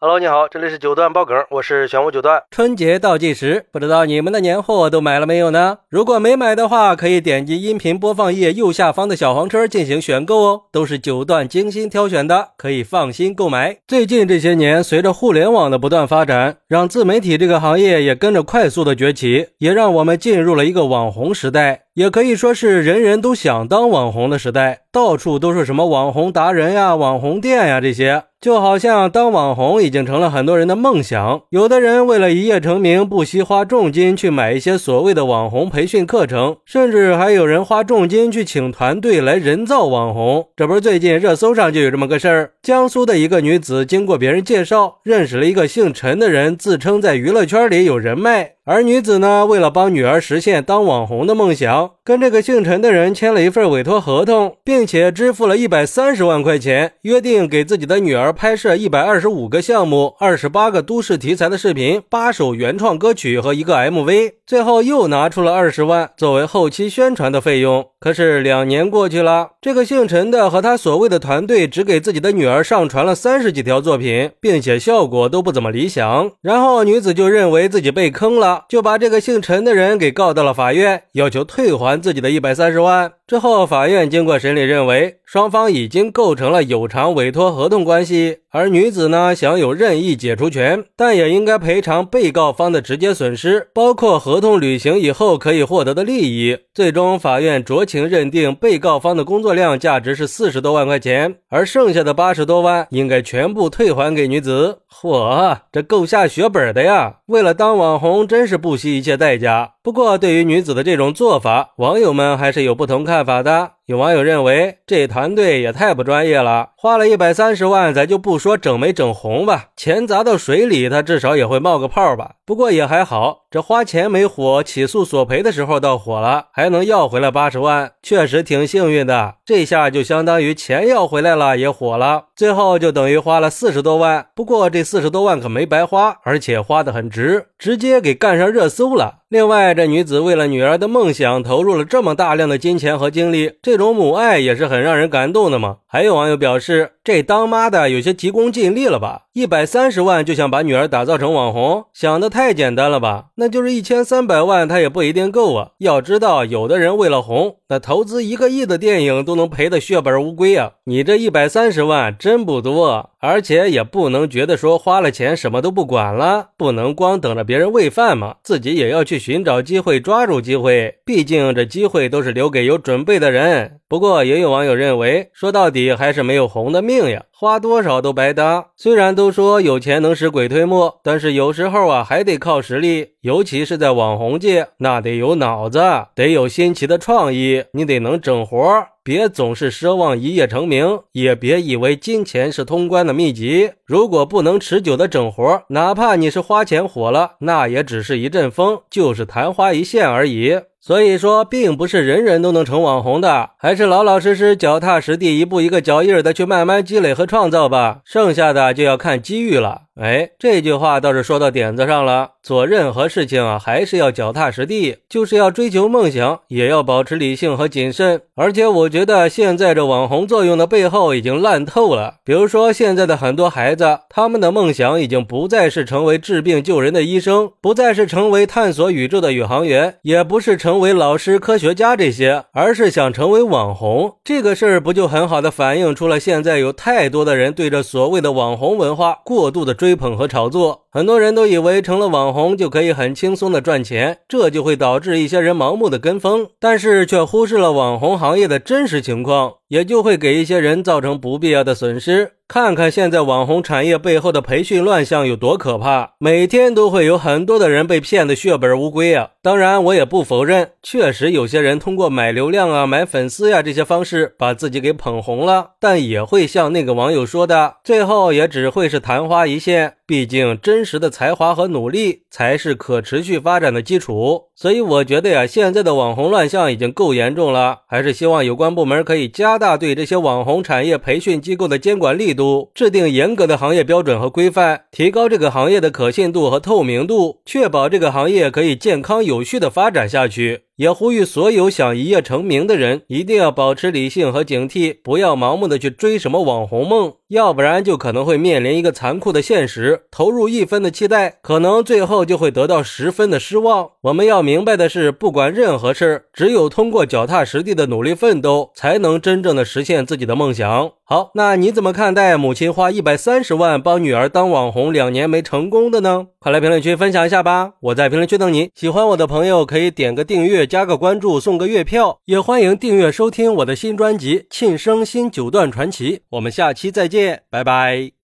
Hello，你好，这里是九段爆梗，我是玄武九段。春节倒计时，不知道你们的年货都买了没有呢？如果没买的话，可以点击音频播放页右下方的小黄车进行选购哦，都是九段精心挑选的，可以放心购买。最近这些年，随着互联网的不断发展，让自媒体这个行业也跟着快速的崛起，也让我们进入了一个网红时代。也可以说是人人都想当网红的时代，到处都是什么网红达人呀、网红店呀这些，就好像当网红已经成了很多人的梦想。有的人为了一夜成名，不惜花重金去买一些所谓的网红培训课程，甚至还有人花重金去请团队来人造网红。这不是最近热搜上就有这么个事儿：江苏的一个女子经过别人介绍，认识了一个姓陈的人，自称在娱乐圈里有人脉。而女子呢，为了帮女儿实现当网红的梦想，跟这个姓陈的人签了一份委托合同，并且支付了一百三十万块钱，约定给自己的女儿拍摄一百二十五个项目、二十八个都市题材的视频、八首原创歌曲和一个 MV。最后又拿出了二十万作为后期宣传的费用。可是两年过去了，这个姓陈的和他所谓的团队只给自己的女儿上传了三十几条作品，并且效果都不怎么理想。然后女子就认为自己被坑了。就把这个姓陈的人给告到了法院，要求退还自己的一百三十万。之后，法院经过审理，认为双方已经构成了有偿委托合同关系，而女子呢享有任意解除权，但也应该赔偿被告方的直接损失，包括合同履行以后可以获得的利益。最终，法院酌情认定被告方的工作量价值是四十多万块钱，而剩下的八十多万应该全部退还给女子。嚯，这够下血本的呀！为了当网红，真是不惜一切代价。不过，对于女子的这种做法，网友们还是有不同看法的。有网友认为，这团队也太不专业了，花了一百三十万，咱就不说整没整红吧，钱砸到水里，他至少也会冒个泡吧。不过也还好，这花钱没火，起诉索赔的时候倒火了，还能要回来八十万，确实挺幸运的。这下就相当于钱要回来了，也火了。最后就等于花了四十多万，不过这四十多万可没白花，而且花的很值，直接给干上热搜了。另外，这女子为了女儿的梦想投入了这么大量的金钱和精力，这种母爱也是很让人感动的嘛。还有网友表示，这当妈的有些急功近利了吧？一百三十万就想把女儿打造成网红，想的太简单了吧？那就是一千三百万，他也不一定够啊。要知道，有的人为了红，那投资一个亿的电影都能赔得血本无归啊。你这一百三十万真不多。而且也不能觉得说花了钱什么都不管了，不能光等着别人喂饭嘛，自己也要去寻找机会，抓住机会。毕竟这机会都是留给有准备的人。不过也有网友认为，说到底还是没有红的命呀，花多少都白搭。虽然都说有钱能使鬼推磨，但是有时候啊还得靠实力，尤其是在网红界，那得有脑子，得有新奇的创意，你得能整活。别总是奢望一夜成名，也别以为金钱是通关的秘籍。如果不能持久的整活，哪怕你是花钱火了，那也只是一阵风，就是昙花一现而已。所以说，并不是人人都能成网红的，还是老老实实、脚踏实地，一步一个脚印的去慢慢积累和创造吧。剩下的就要看机遇了。哎，这句话倒是说到点子上了。做任何事情啊，还是要脚踏实地，就是要追求梦想，也要保持理性和谨慎。而且我觉得现在这网红作用的背后已经烂透了。比如说，现在的很多孩子，他们的梦想已经不再是成为治病救人的医生，不再是成为探索宇宙的宇航员，也不是成为老师、科学家这些，而是想成为网红。这个事儿不就很好的反映出了现在有太多的人对着所谓的网红文化过度的追追捧和炒作？很多人都以为成了网红就可以很轻松的赚钱，这就会导致一些人盲目的跟风，但是却忽视了网红行业的真实情况，也就会给一些人造成不必要的损失。看看现在网红产业背后的培训乱象有多可怕，每天都会有很多的人被骗得血本无归啊！当然，我也不否认，确实有些人通过买流量啊、买粉丝呀这些方式把自己给捧红了，但也会像那个网友说的，最后也只会是昙花一现。毕竟，真实的才华和努力才是可持续发展的基础。所以，我觉得呀，现在的网红乱象已经够严重了，还是希望有关部门可以加大对这些网红产业培训机构的监管力度，制定严格的行业标准和规范，提高这个行业的可信度和透明度，确保这个行业可以健康有有序的发展下去。也呼吁所有想一夜成名的人一定要保持理性和警惕，不要盲目的去追什么网红梦，要不然就可能会面临一个残酷的现实：投入一分的期待，可能最后就会得到十分的失望。我们要明白的是，不管任何事，只有通过脚踏实地的努力奋斗，才能真正的实现自己的梦想。好，那你怎么看待母亲花一百三十万帮女儿当网红两年没成功的呢？快来评论区分享一下吧！我在评论区等你。喜欢我的朋友可以点个订阅、加个关注、送个月票，也欢迎订阅收听我的新专辑《庆生新九段传奇》。我们下期再见，拜拜。